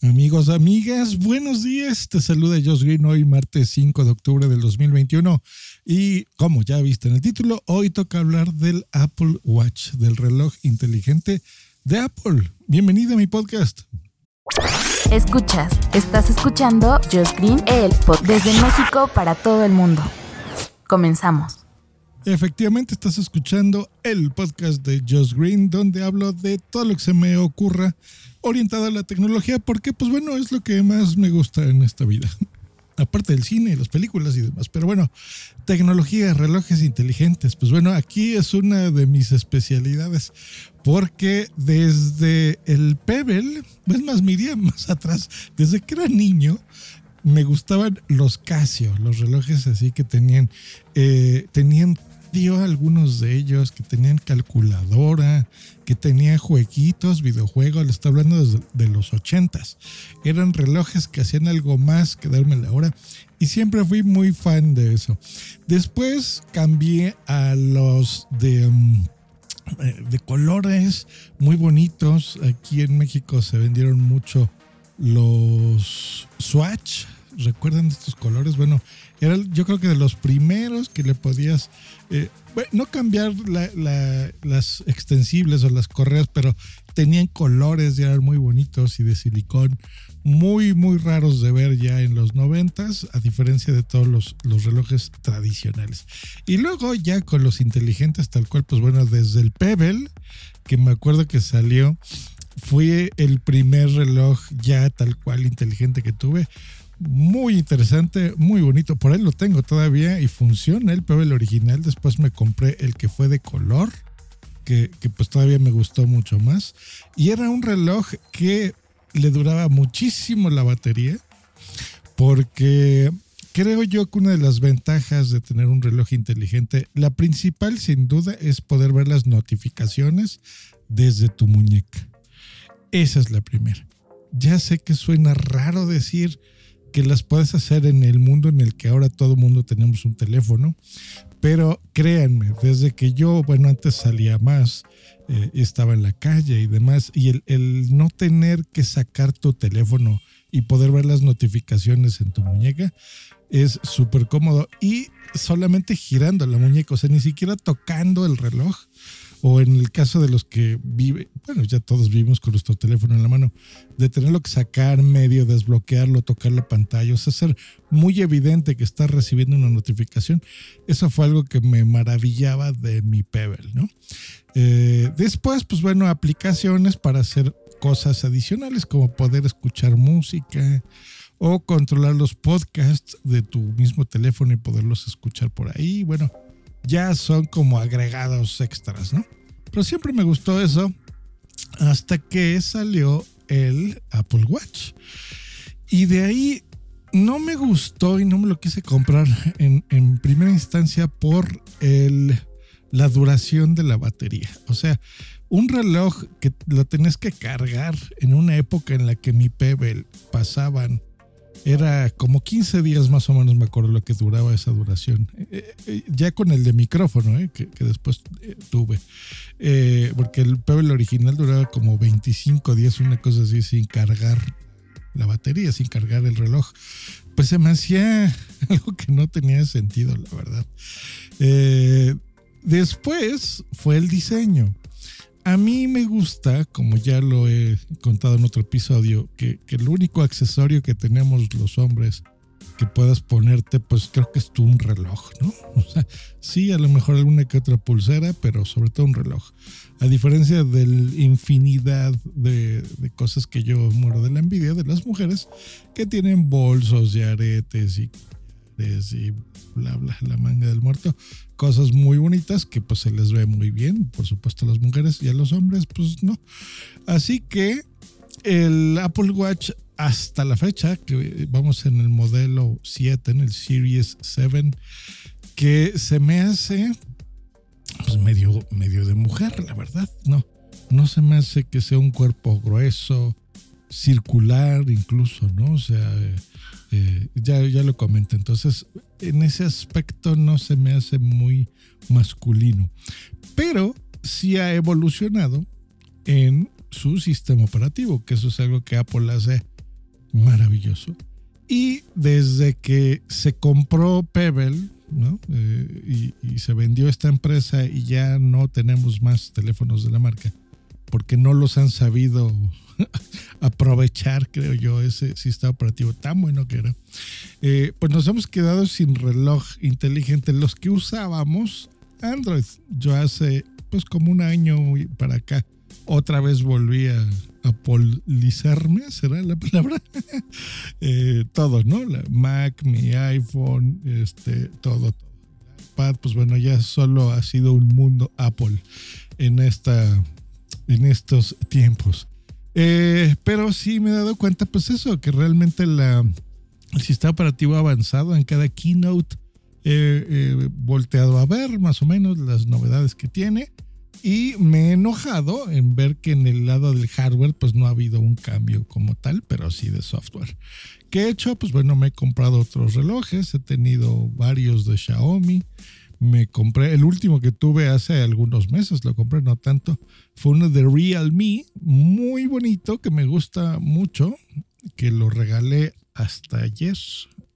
Amigos, amigas, buenos días. Te saluda Josh Green hoy, martes 5 de octubre del 2021. Y como ya viste en el título, hoy toca hablar del Apple Watch, del reloj inteligente de Apple. Bienvenido a mi podcast. Escuchas, estás escuchando Josh Green, el podcast desde México para todo el mundo. Comenzamos. Efectivamente, estás escuchando el podcast de Josh Green, donde hablo de todo lo que se me ocurra orientado a la tecnología, porque, pues bueno, es lo que más me gusta en esta vida. Aparte del cine, las películas y demás. Pero bueno, tecnología, relojes inteligentes. Pues bueno, aquí es una de mis especialidades, porque desde el Pebble, es más, miría más atrás, desde que era niño, me gustaban los Casio, los relojes así que tenían, eh, tenían dio algunos de ellos que tenían calculadora, que tenían jueguitos, videojuegos, le estoy hablando desde de los ochentas. Eran relojes que hacían algo más que darme la hora y siempre fui muy fan de eso. Después cambié a los de... Um, de colores muy bonitos. Aquí en México se vendieron mucho los Swatch. ¿Recuerdan estos colores? Bueno, era yo creo que de los primeros que le podías, eh, bueno, no cambiar la, la, las extensibles o las correas, pero tenían colores y eran muy bonitos y de silicón, muy, muy raros de ver ya en los noventas, a diferencia de todos los, los relojes tradicionales. Y luego ya con los inteligentes tal cual, pues bueno, desde el Pebble, que me acuerdo que salió, fue el primer reloj ya tal cual inteligente que tuve muy interesante, muy bonito. Por ahí lo tengo todavía y funciona el Pebble original. Después me compré el que fue de color, que, que, pues todavía me gustó mucho más. Y era un reloj que le duraba muchísimo la batería, porque creo yo que una de las ventajas de tener un reloj inteligente, la principal sin duda es poder ver las notificaciones desde tu muñeca. Esa es la primera. Ya sé que suena raro decir que las puedes hacer en el mundo en el que ahora todo mundo tenemos un teléfono, pero créanme, desde que yo, bueno, antes salía más, eh, estaba en la calle y demás, y el, el no tener que sacar tu teléfono y poder ver las notificaciones en tu muñeca es súper cómodo y solamente girando la muñeca, o sea, ni siquiera tocando el reloj o en el caso de los que viven, bueno, ya todos vivimos con nuestro teléfono en la mano, de tenerlo que sacar medio, desbloquearlo, tocar la pantalla, o sea, ser muy evidente que estás recibiendo una notificación, eso fue algo que me maravillaba de mi Pebble, ¿no? Eh, después, pues bueno, aplicaciones para hacer cosas adicionales como poder escuchar música o controlar los podcasts de tu mismo teléfono y poderlos escuchar por ahí, bueno ya son como agregados extras, ¿no? Pero siempre me gustó eso hasta que salió el Apple Watch. Y de ahí no me gustó y no me lo quise comprar en, en primera instancia por el, la duración de la batería. O sea, un reloj que lo tenés que cargar en una época en la que mi Pebble pasaban era como 15 días más o menos, me acuerdo lo que duraba esa duración. Eh, eh, ya con el de micrófono, eh, que, que, después tuve. porque el Pebble original duraba como 25 días, una cosa así, sin cargar la batería, sin cargar el reloj. Pues se me hacía algo que no tenía sentido, la verdad. después fue el diseño. A mí me gusta, como ya lo he contado en otro episodio, que, el único accesorio que tenemos los hombres que puedas ponerte, pues creo que es tú un reloj, ¿no? O sea, sí, a lo mejor alguna que otra pulsera, pero sobre todo un reloj. A diferencia de la infinidad de, de cosas que yo muero de la envidia de las mujeres que tienen bolsos y aretes y y bla bla la manga del muerto cosas muy bonitas que pues se les ve muy bien por supuesto a las mujeres y a los hombres pues no así que el Apple Watch hasta la fecha, que vamos en el modelo 7, en el Series 7, que se me hace pues medio, medio de mujer, la verdad. No, no se me hace que sea un cuerpo grueso, circular incluso, ¿no? O sea, eh, ya, ya lo comenté. Entonces, en ese aspecto no se me hace muy masculino. Pero sí ha evolucionado en su sistema operativo, que eso es algo que Apple hace maravilloso. Y desde que se compró Pebble, ¿no? Eh, y, se vendió esta empresa y ya no tenemos más teléfonos de la marca, porque no los han sabido aprovechar, creo yo, ese sistema operativo tan bueno que era. Eh, pues nos hemos quedado sin reloj inteligente, los que usábamos Android. Yo hace pues como un año para acá otra vez volví a, a polizarme, será la palabra. eh, todo, ¿no? La Mac, mi iPhone, este, todo, todo. iPad, pues bueno, ya solo ha sido un mundo Apple en esta, en estos tiempos. Eh, pero sí me he dado cuenta, pues eso, que realmente la, el sistema operativo avanzado en cada keynote. He volteado a ver más o menos las novedades que tiene y me he enojado en ver que en el lado del hardware pues no ha habido un cambio como tal, pero sí de software. ¿Qué he hecho? Pues bueno, me he comprado otros relojes, he tenido varios de Xiaomi. Me compré, el último que tuve hace algunos meses, lo compré no tanto, fue uno de Realme, muy bonito, que me gusta mucho, que lo regalé hasta ayer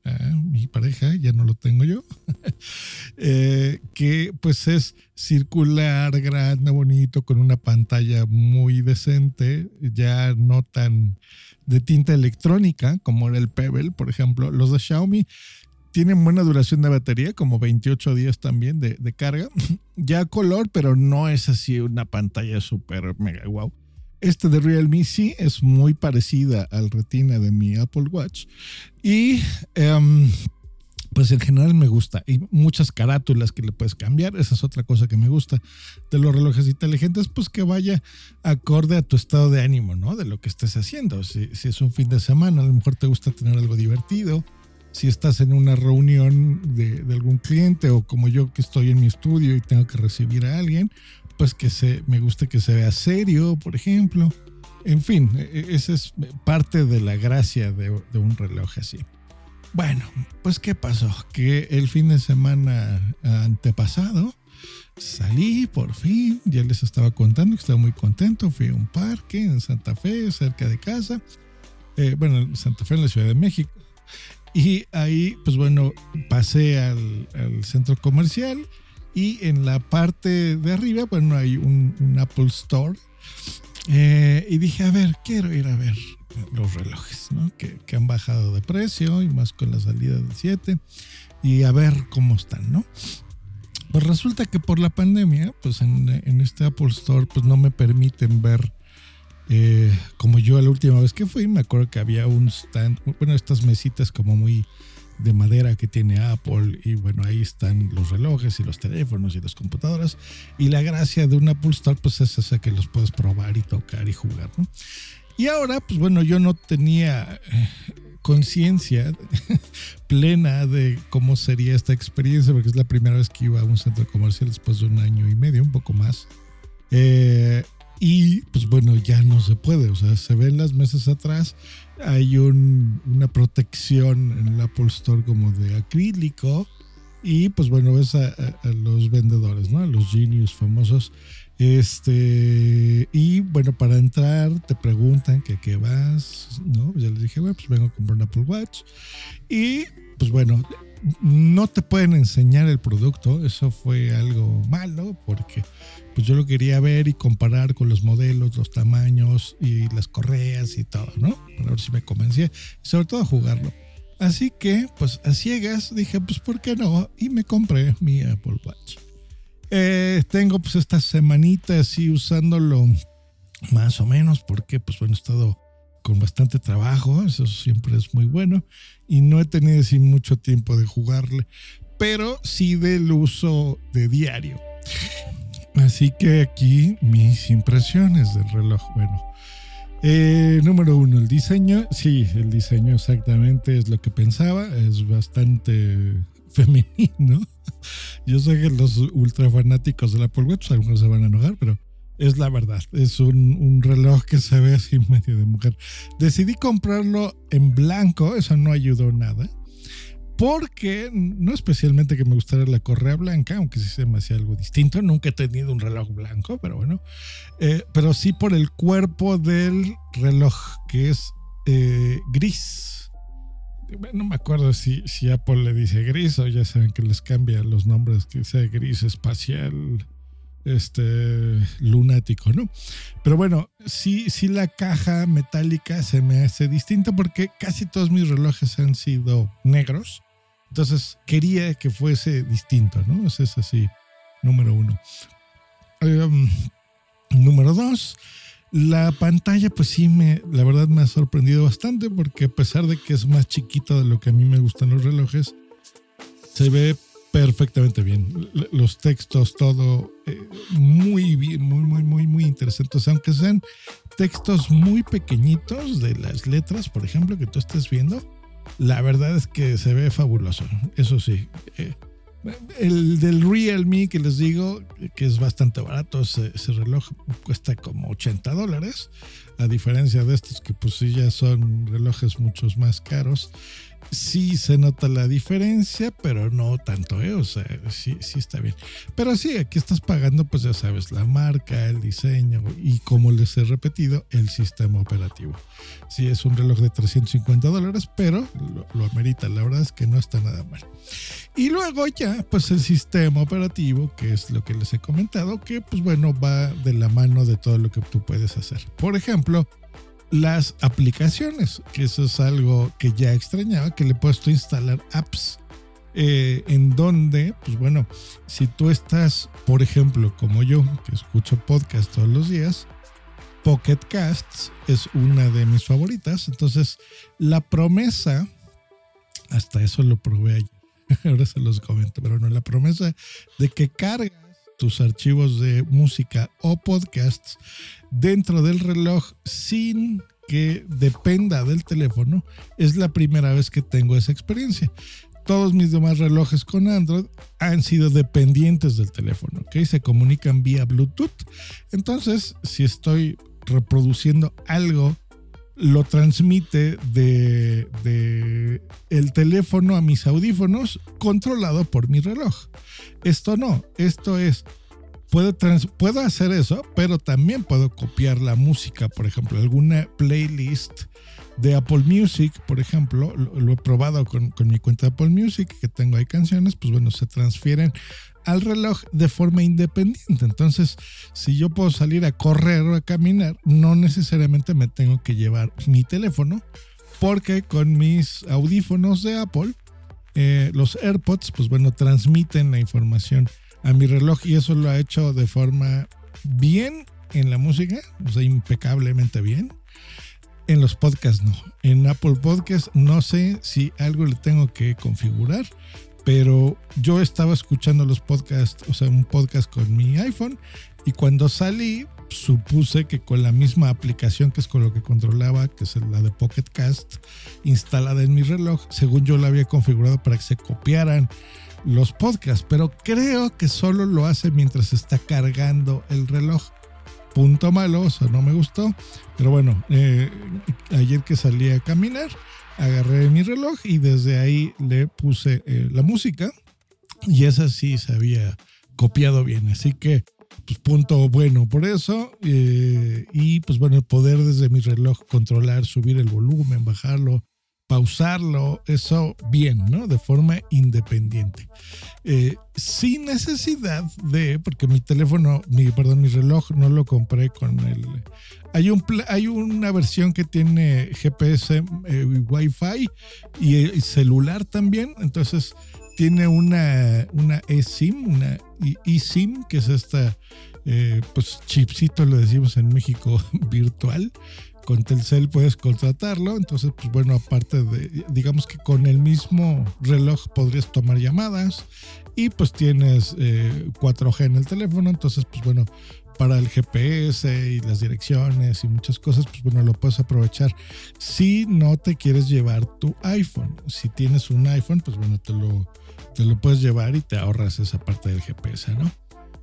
a mi pareja, ya no lo tengo yo, eh, que pues es circular, grande, bonito, con una pantalla muy decente, ya no tan de tinta electrónica como era el Pebble, por ejemplo. Los de Xiaomi tienen buena duración de batería, como 28 días también de, carga. ya color, pero no es así una pantalla súper mega wow. Este de Realme sí es muy parecida al retina de mi Apple Watch. Y um, pues en general me gusta. Y muchas carátulas que le puedes cambiar. Esa es otra cosa que me gusta de los relojes inteligentes, pues que vaya acorde a tu estado de ánimo, ¿no? De lo que estés haciendo. Si es un fin de semana, a lo mejor te gusta tener algo divertido. Si estás en una reunión de, de algún cliente o como yo que estoy en mi estudio y tengo que recibir a alguien, pues que se, me guste que se vea serio, por ejemplo. En fin, esa es parte de la gracia de, de, un reloj así. Bueno, pues ¿qué pasó? Que el fin de semana antepasado salí por fin, ya les estaba contando que estaba muy contento, fui a un parque en Santa Fe, cerca de casa, eh, bueno, en Santa Fe en la Ciudad de México. Y ahí, pues bueno, pasé al, centro comercial y en la parte de arriba, bueno, hay un, un Apple Store. Eh, y dije, a ver, quiero ir a ver los relojes, ¿no? Que, que, han bajado de precio y más con la salida del 7 y a ver cómo están, ¿no? Pues resulta que por la pandemia, pues en, en este Apple Store, pues no me permiten ver, eh, como yo la última vez que fui, me acuerdo que había un stand, bueno, estas mesitas como muy de madera que tiene Apple y bueno, ahí están los relojes y los teléfonos y las computadoras y la gracia de un Apple Store pues es esa que los puedes probar y tocar y jugar, ¿no? Y ahora pues bueno, yo no tenía eh, conciencia plena de cómo sería esta experiencia porque es la primera vez que iba a un centro comercial después de un año y medio, un poco más. Eh, y pues bueno, ya no se puede, o sea, se ven las mesas atrás, hay un, una protección en el Apple Store como de acrílico y pues bueno, ves a, los vendedores, ¿no? A los genius famosos. Este, y bueno, para entrar te preguntan que qué vas, ¿no? Ya les dije, bueno, pues vengo a comprar un Apple Watch. Y pues bueno, no te pueden enseñar el producto, eso fue algo malo porque pues yo lo quería ver y comparar con los modelos, los tamaños y las correas y todo, ¿no? Para ver si me convencía sobre todo jugarlo. Así que pues a ciegas dije pues ¿por qué no? Y me compré mi Apple Watch. Eh, tengo pues esta semanita así usándolo más o menos porque pues bueno he estado con bastante trabajo, eso siempre es muy bueno, y no he tenido así mucho tiempo de jugarle, pero sí del uso de diario. Así que aquí mis impresiones del reloj. Bueno, Eh, número uno, el diseño. Sí, el diseño exactamente es lo que pensaba. Es bastante femenino. Yo sé que los ultra fanáticos del Apple Watch algunos se van a enojar, pero es la verdad. Es un, un, reloj que se ve así medio de mujer. Decidí comprarlo en blanco, eso no ayudó nada. Porque no especialmente que me gustara la correa blanca, aunque sí se me hacía algo distinto. Nunca he tenido un reloj blanco, pero bueno. Eh, pero sí por el cuerpo del reloj, que es eh, gris. No me acuerdo si, si Apple le dice gris o ya saben que les cambia los nombres, que sea gris espacial, este lunático, ¿no? Pero bueno, sí, sí la caja metálica se me hace distinta porque casi todos mis relojes han sido negros. Entonces quería que fuese distinto, ¿no? Ese es así, número uno. Em, número dos, la pantalla, pues sí, me, la verdad me ha sorprendido bastante porque a pesar de que es más chiquita de lo que a mí me gustan los relojes, se ve perfectamente bien. Los textos, todo eh, muy bien, muy, muy, muy, muy interesantes. Aunque sean textos muy pequeñitos de las letras, por ejemplo, que tú estés viendo, la verdad es que se ve fabuloso. Eso sí. Eh, el del Realme que les digo, que es bastante barato, ese, ese, reloj cuesta como 80 dólares, a diferencia de estos que pues sí ya son relojes muchos más caros sí se nota la diferencia, pero no tanto, ¿eh? O sea, sí, sí está bien. Pero sí, aquí estás pagando, pues ya sabes, la marca, el diseño y como les he repetido, el sistema operativo. Sí, es un reloj de 350 dólares, pero lo, lo amerita. La verdad es que no está nada mal. Y luego ya, pues el sistema operativo, que es lo que les he comentado, que pues bueno, va de la mano de todo lo que tú puedes hacer. Por ejemplo, las aplicaciones, que eso es algo que ya extrañaba, que le he puesto a instalar apps eh, en donde, pues bueno, si tú estás, por ejemplo, como yo, que escucho podcast todos los días, Pocket Casts es una de mis favoritas. Entonces, la promesa, hasta eso lo probé ayer, ahora se los comento, pero no, la promesa de que cargas tus archivos de música o podcasts dentro del reloj sin que dependa del teléfono, es la primera vez que tengo esa experiencia. Todos mis demás relojes con Android han sido dependientes del teléfono, ¿ok? Se comunican vía Bluetooth. Entonces, si estoy reproduciendo algo, lo transmite de, de, el teléfono a mis audífonos controlado por mi reloj. Esto no, esto es Puedo, puedo, hacer eso, pero también puedo copiar la música, por ejemplo, alguna playlist de Apple Music, por ejemplo, lo, he probado con, con, mi cuenta de Apple Music, que tengo ahí canciones, pues bueno, se transfieren al reloj de forma independiente. Entonces, si yo puedo salir a correr o a caminar, no necesariamente me tengo que llevar mi teléfono, porque con mis audífonos de Apple, eh, los AirPods, pues bueno, transmiten la información a mi reloj y eso lo ha hecho de forma bien en la música, o sea, impecablemente bien. En los podcasts no. En Apple Podcasts no sé si algo le tengo que configurar, pero yo estaba escuchando los podcasts, o sea, un podcast con mi iPhone y cuando salí supuse que con la misma aplicación que es con lo que controlaba, que es la de Pocket Cast, instalada en mi reloj, según yo la había configurado para que se copiaran los podcasts, pero creo que solo lo hace mientras está cargando el reloj. Punto malo, eso no me gustó. Pero bueno, eh, ayer que salí a caminar, agarré mi reloj y desde ahí le puse eh, la música y esa sí se había copiado bien. Así que, pues punto bueno por eso. Eh, y pues bueno, poder desde mi reloj controlar, subir el volumen, bajarlo, pausarlo, eso bien, ¿no? De forma independiente. Eh, sin necesidad de, porque mi teléfono, mi, perdón, mi reloj no lo compré con el... Hay, un, hay una versión que tiene GPS, eh, Wi-Fi y, celular también, entonces tiene una, una eSIM, una eSIM, que es esta, eh, pues chipcito, lo decimos en México, virtual, con Telcel puedes contratarlo. Entonces, pues bueno, aparte de, digamos que con el mismo reloj podrías tomar llamadas y pues tienes 4G eh, en el teléfono. Entonces, pues bueno, para el GPS y las direcciones y muchas cosas, pues bueno, lo puedes aprovechar. Si no te quieres llevar tu iPhone, si tienes un iPhone, pues bueno, te lo, te lo puedes llevar y te ahorras esa parte del GPS, ¿no?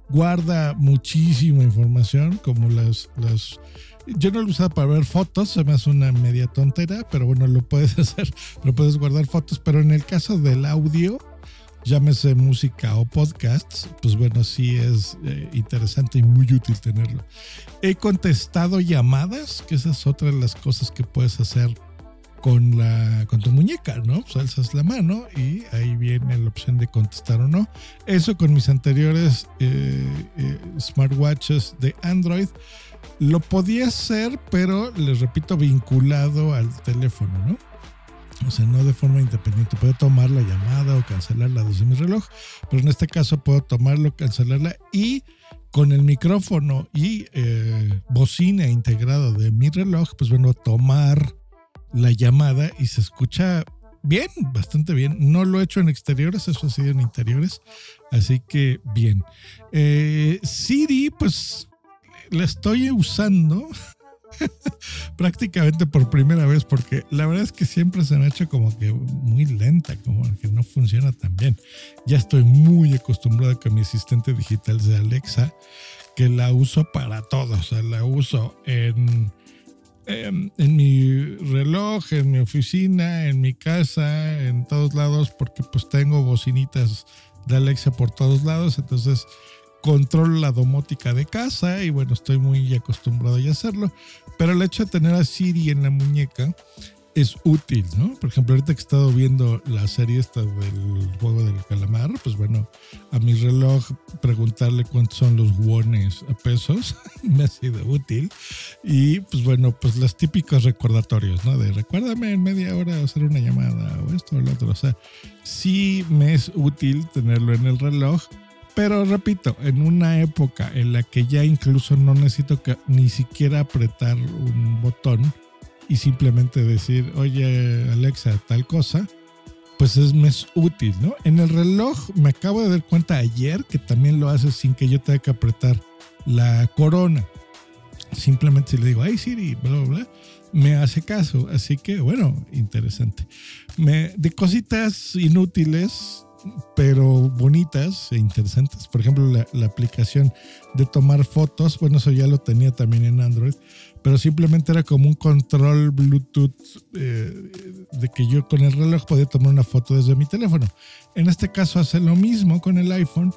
Guarda muchísima información, como las, las yo no lo usaba para ver fotos, se me hace una media tontera, pero bueno, lo puedes hacer, lo puedes guardar fotos, pero en el caso del audio, llámese música o podcasts, pues bueno, sí es eh, interesante y muy útil tenerlo. He contestado llamadas, que esa es otra de las cosas que puedes hacer con, la, con tu muñeca, ¿no? Pues alzas la mano y ahí viene la opción de contestar o no. Eso con mis anteriores eh, eh, smartwatches de Android lo podía hacer, pero les repito, vinculado al teléfono, ¿no? O sea, no de forma independiente. Puedo tomar la llamada o cancelarla desde mi reloj, pero en este caso puedo tomarlo, cancelarla y con el micrófono y eh, bocina integrado de mi reloj, pues bueno, tomar la llamada y se escucha bien, bastante bien. No lo he hecho en exteriores, eso ha sido en interiores, así que bien. Eh, Siri, pues la estoy usando prácticamente por primera vez porque la verdad es que siempre se me ha hecho como que muy lenta, como que no funciona tan bien. Ya estoy muy acostumbrado con mi asistente digital de Alexa, que la uso para todo, o sea, la uso en, en, en mi reloj, en mi oficina, en mi casa, en todos lados, porque pues tengo bocinitas de Alexa por todos lados, entonces controlo la domótica de casa y bueno, estoy muy acostumbrado a hacerlo, pero el hecho de tener a Siri en la muñeca es útil, ¿no? Por ejemplo, ahorita que he estado viendo la serie esta del juego del calamar, pues bueno, a mi reloj preguntarle cuántos son los wones a pesos me ha sido útil. Y pues bueno, pues los típicos recordatorios, ¿no? De recuérdame en media hora hacer una llamada o esto o lo otro. O sea, sí me es útil tenerlo en el reloj pero repito, en una época en la que ya incluso no necesito que, ni siquiera apretar un botón y simplemente decir, oye Alexa, tal cosa, pues es más útil, ¿no? En el reloj me acabo de dar cuenta ayer que también lo hace sin que yo tenga que apretar la corona. Simplemente si le digo, ay Siri, bla, bla, bla, me hace caso. Así que, bueno, interesante. Me, de cositas inútiles, pero bonitas e interesantes. Por ejemplo, la, aplicación de tomar fotos, bueno, eso ya lo tenía también en Android, pero simplemente era como un control Bluetooth eh, de que yo con el reloj podía tomar una foto desde mi teléfono. En este caso hace lo mismo con el iPhone,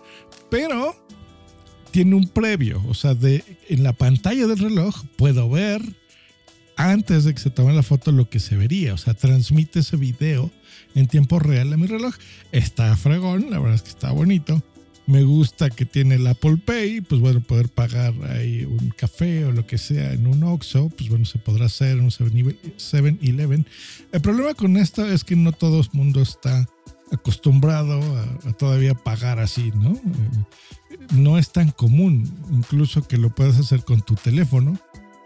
pero tiene un previo, o sea, de en la pantalla del reloj puedo ver antes de que se tome la foto lo que se vería, o sea, transmite ese video en tiempo real a mi reloj. Está fregón, la verdad es que está bonito. Me gusta que tiene el Apple Pay, pues bueno, poder pagar ahí un café o lo que sea en un Oxxo, pues bueno, se podrá hacer en un 7-Eleven. El problema con esto es que no todo el mundo está acostumbrado a, todavía pagar así, ¿no? Eh, no es tan común, incluso que lo puedas hacer con tu teléfono,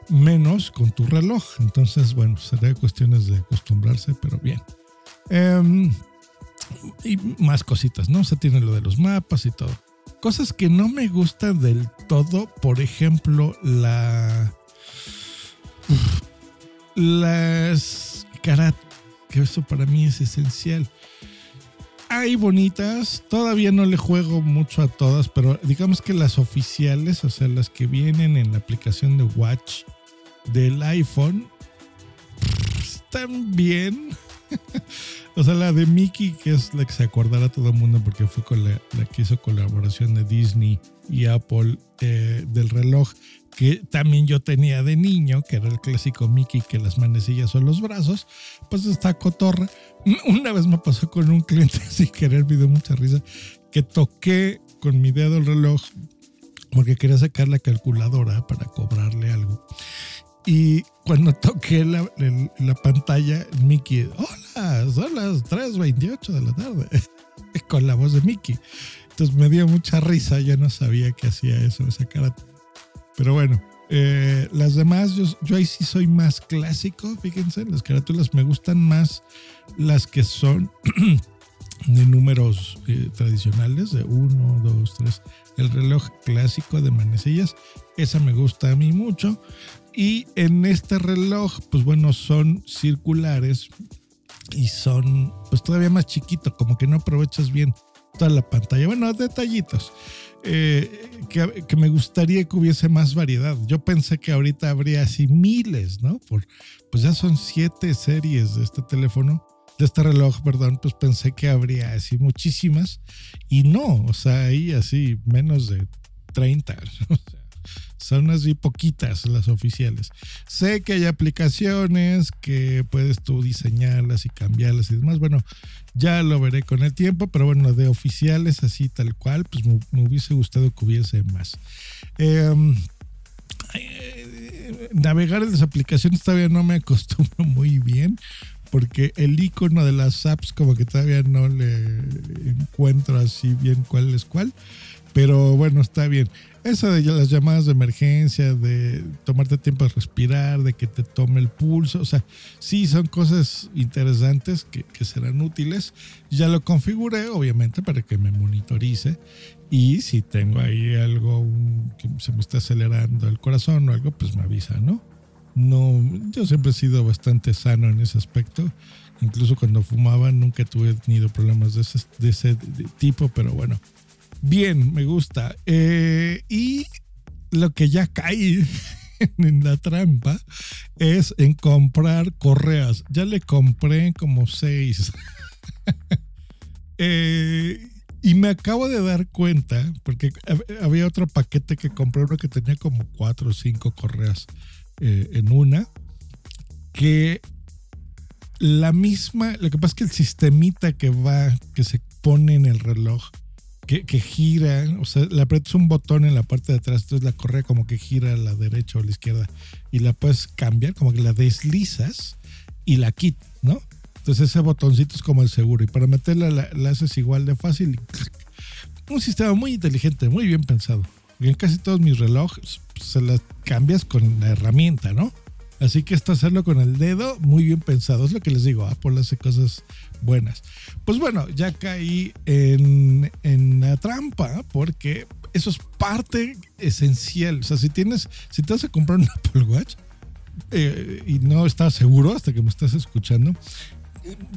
menos con tu reloj. Entonces, bueno, será cuestiones de acostumbrarse, pero bien. Em, y más cositas, ¿no? se tiene lo de los mapas y todo. Cosas que no me gustan del todo, por ejemplo, la. Las carat, que eso para mí es esencial. Hay bonitas, todavía no le juego mucho a todas, pero digamos que las oficiales, o sea, las que vienen en la aplicación de Watch del iPhone, están bien o sea, la de Mickey, que es la que se acordará todo el mundo porque fue con la, que hizo colaboración de Disney y Apple eh, del reloj, que también yo tenía de niño, que era el clásico Mickey, que las manecillas son los brazos, pues está cotorra. Una vez me pasó con un cliente sin querer, me dio mucha risa, que toqué con mi dedo el reloj porque quería sacar la calculadora para cobrarle algo. Y cuando toqué la, la, pantalla, Mickey, hola, son las 3.28 de la tarde, con la voz de Mickey. Entonces me dio mucha risa, yo no sabía que hacía eso, esa cara. Pero bueno, eh, las demás, yo, yo, ahí sí soy más clásico, fíjense, las carátulas me gustan más las que son de números eh, tradicionales de 1, 2, 3. El reloj clásico de manecillas, esa me gusta a mí mucho. Y en este reloj, pues bueno, son circulares y son pues todavía más chiquito, como que no aprovechas bien toda la pantalla. Bueno, detallitos. Eh, que, que, me gustaría que hubiese más variedad. Yo pensé que ahorita habría así miles, ¿no? Por, pues ya son siete series de este teléfono de este reloj, perdón, pues pensé que habría así muchísimas y no, o sea, ahí así menos de 30. son así poquitas las oficiales. Sé que hay aplicaciones que puedes tú diseñarlas y cambiarlas y demás. Bueno, ya lo veré con el tiempo, pero bueno, de oficiales así tal cual, pues me, hubiese gustado que hubiese más. Em, eh, navegar en las aplicaciones todavía no me acostumbro muy bien porque el icono de las apps como que todavía no le encuentro así bien cuál es cuál, pero bueno, está bien. Eso de las llamadas de emergencia, de tomarte tiempo de respirar, de que te tome el pulso, o sea, sí son cosas interesantes que, que serán útiles. Ya lo configuré, obviamente, para que me monitorice. Y si tengo ahí algo que se me está acelerando el corazón o algo, pues me avisa, ¿no? no, yo siempre he sido bastante sano en ese aspecto. Incluso cuando fumaba nunca tuve tenido problemas de ese, de ese tipo, pero bueno, bien, me gusta. Eh, y lo que ya caí en la trampa es en comprar correas. Ya le compré como seis. Eh, y me acabo de dar cuenta, porque había otro paquete que compré, uno que tenía como cuatro o cinco correas eh, en una, que la misma, lo que pasa es que el sistemita que va, que se pone en el reloj, que, gira, o sea, le aprietas un botón en la parte de atrás, entonces la correa como que gira a la derecha o a la izquierda y la puedes cambiar, como que la deslizas y la quitas, ¿no? Entonces ese botoncito es como el seguro y para meterla la, haces igual de fácil. Un sistema muy inteligente, muy bien pensado. en casi todos mis relojes se las cambias con la herramienta, ¿no? Así que esto hacerlo con el dedo, muy bien pensado. Es lo que les digo, Apple hace cosas buenas. Pues bueno, ya caí en, en la trampa porque eso es parte esencial. O sea, si tienes, si te vas a comprar un Apple Watch eh, y no estás seguro hasta que me estás escuchando,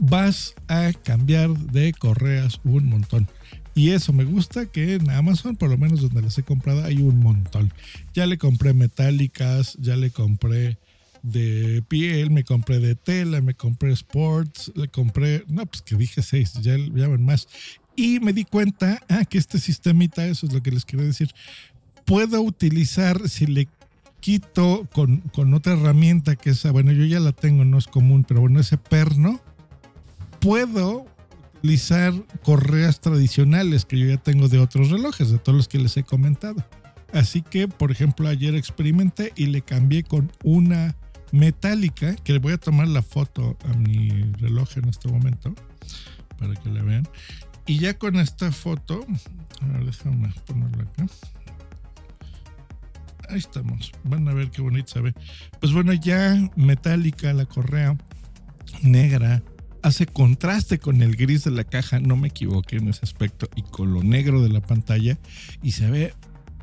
vas a cambiar de correas un montón. Y eso me gusta que en Amazon, por lo menos donde las he comprado, hay un montón. Ya le compré metálicas, ya le compré de piel, me compré de tela, me compré sports, le compré, no, pues que dije seis, ya, ya van más. Y me di cuenta ah, que este sistemita, eso es lo que les quiero decir, puedo utilizar si le quito con, con otra herramienta que esa, bueno, yo ya la tengo, no es común, pero bueno, ese perno, puedo utilizar correas tradicionales que yo ya tengo de otros relojes, de todos los que les he comentado. Así que, por ejemplo, ayer experimenté y le cambié con una metálica, que le voy a tomar la foto a mi reloj en este momento, para que la vean. Y ya con esta foto, a ver, déjame ponerla acá. Ahí estamos. Van a ver qué bonito se ve. Pues bueno, ya metálica la correa, negra, hace contraste con el gris de la caja, no me equivoqué en ese aspecto, y con lo negro de la pantalla, y se ve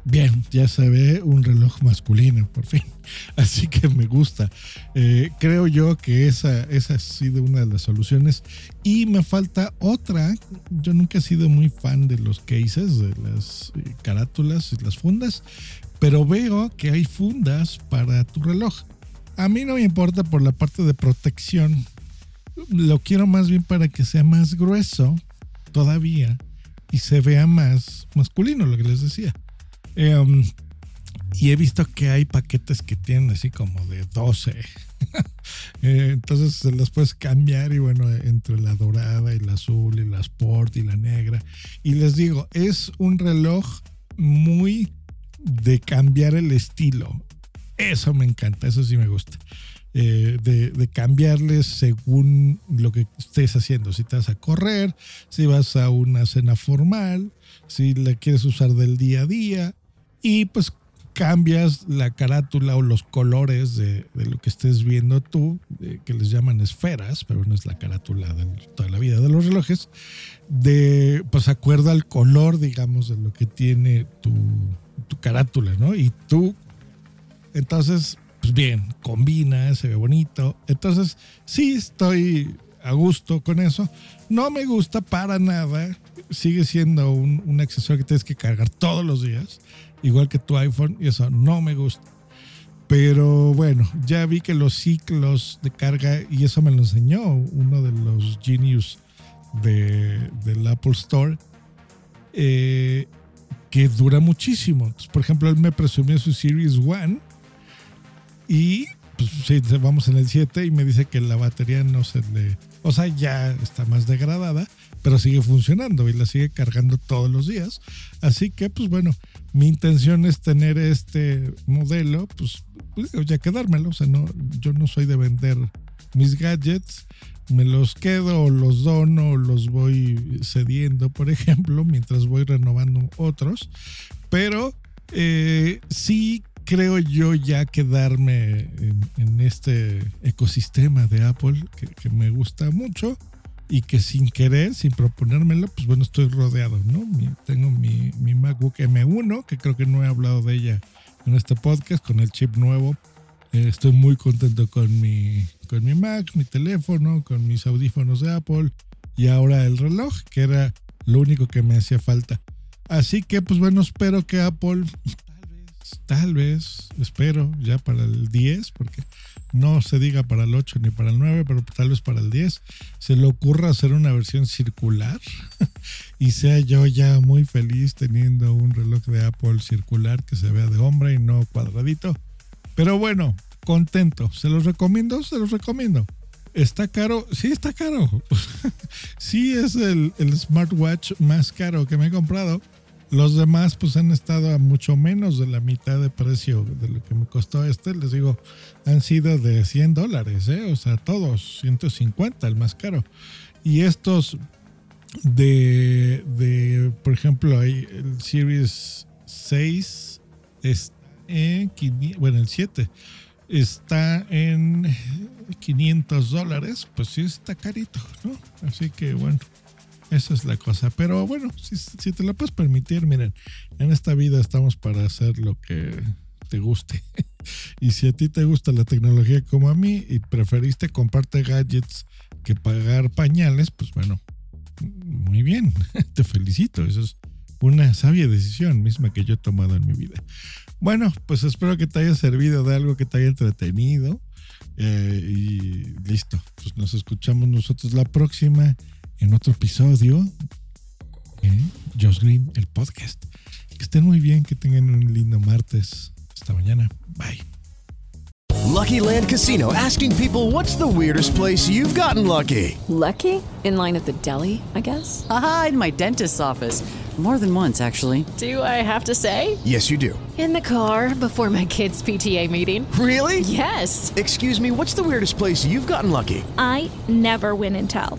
bien, ya se ve un reloj masculino, por fin. Así que me gusta. Eh, creo yo que esa, esa ha sido una de las soluciones. Y me falta otra. Yo nunca he sido muy fan de los cases, de las eh, carátulas y las fundas, pero veo que hay fundas para tu reloj. A mí no me importa por la parte de protección lo quiero más bien para que sea más grueso todavía y se vea más masculino, lo que les decía. Em, y he visto que hay paquetes que tienen así como de 12. Eh, entonces se las puedes cambiar y bueno, entre la dorada y la azul y la sport y la negra. Y les digo, es un reloj muy de cambiar el estilo. Eso me encanta, eso sí me gusta. Eh, de, cambiarles según lo que estés haciendo. Si te vas a correr, si vas a una cena formal, si la quieres usar del día a día. Y pues cambias la carátula o los colores de, lo que estés viendo tú, que les llaman esferas, pero no es la carátula de toda la vida de los relojes, de pues acuerdo al color, digamos, de lo que tiene tu, tu carátula, ¿no? Y tú, entonces, pues bien, combina, se ve bonito. Entonces, sí estoy a gusto con eso. No me gusta para nada. Sigue siendo un, un accesorio que tienes que cargar todos los días, igual que tu iPhone, y eso no me gusta. Pero bueno, ya vi que los ciclos de carga, y eso me lo enseñó uno de los genius de, del Apple Store, eh, que dura muchísimo. por ejemplo, él me presumió su Series One y pues vamos en el 7 y me dice que la batería no se le... O sea, ya está más degradada, pero sigue funcionando y la sigue cargando todos los días. Así que, pues bueno, mi intención es tener este modelo, pues, pues ya quedármelo. O sea, no, yo no soy de vender mis gadgets, me los quedo o los dono o los voy cediendo, por ejemplo, mientras voy renovando otros. Pero eh, sí creo yo ya quedarme en, este ecosistema de Apple que, me gusta mucho y que sin querer, sin proponérmelo, pues bueno, estoy rodeado, ¿no? tengo mi, mi MacBook M1, que creo que no he hablado de ella en este podcast, con el chip nuevo. Eh, estoy muy contento con mi, con mi Mac, mi teléfono, con mis audífonos de Apple y ahora el reloj, que era lo único que me hacía falta. Así que, pues bueno, espero que Apple tal vez, espero, ya para el 10, porque no se diga para el 8 ni para el 9, pero tal vez para el 10, se le ocurra hacer una versión circular y sea yo ya muy feliz teniendo un reloj de Apple circular que se vea de hombre y no cuadradito. Pero bueno, contento. ¿Se los recomiendo? Se los recomiendo. ¿Está caro? Sí, está caro. sí, es el, el smartwatch más caro que me he comprado los demás pues han estado a mucho menos de la mitad de precio de lo que me costó este. Les digo, han sido de 100 dólares, ¿eh? o sea, todos, 150, el más caro. Y estos de, de por ejemplo, el Series 6 está en, bueno, el 7 está en 500 dólares, pues sí está carito, ¿no? Así que bueno. Esa es la cosa. Pero bueno, si, te lo puedes permitir, miren, en esta vida estamos para hacer lo que te guste. y si a ti te gusta la tecnología como a mí y preferiste comprarte gadgets que pagar pañales, pues bueno, muy bien, te felicito. Eso es una sabia decisión misma que yo he tomado en mi vida. Bueno, pues espero que te haya servido de algo que te haya entretenido. Eh, y listo, pues nos escuchamos nosotros la próxima en otro episodio de Josh Green, el podcast. Que estén muy bien, que tengan un lindo martes. Hasta mañana. Bye. Lucky Land Casino asking people what's the weirdest place you've gotten lucky? Lucky? In line at the deli, I guess? Aha, in my dentist's office. More than once, actually. Do I have to say? Yes, you do. In the car before my kids' PTA meeting. Really? Yes. Excuse me, what's the weirdest place you've gotten lucky? I never win and tell.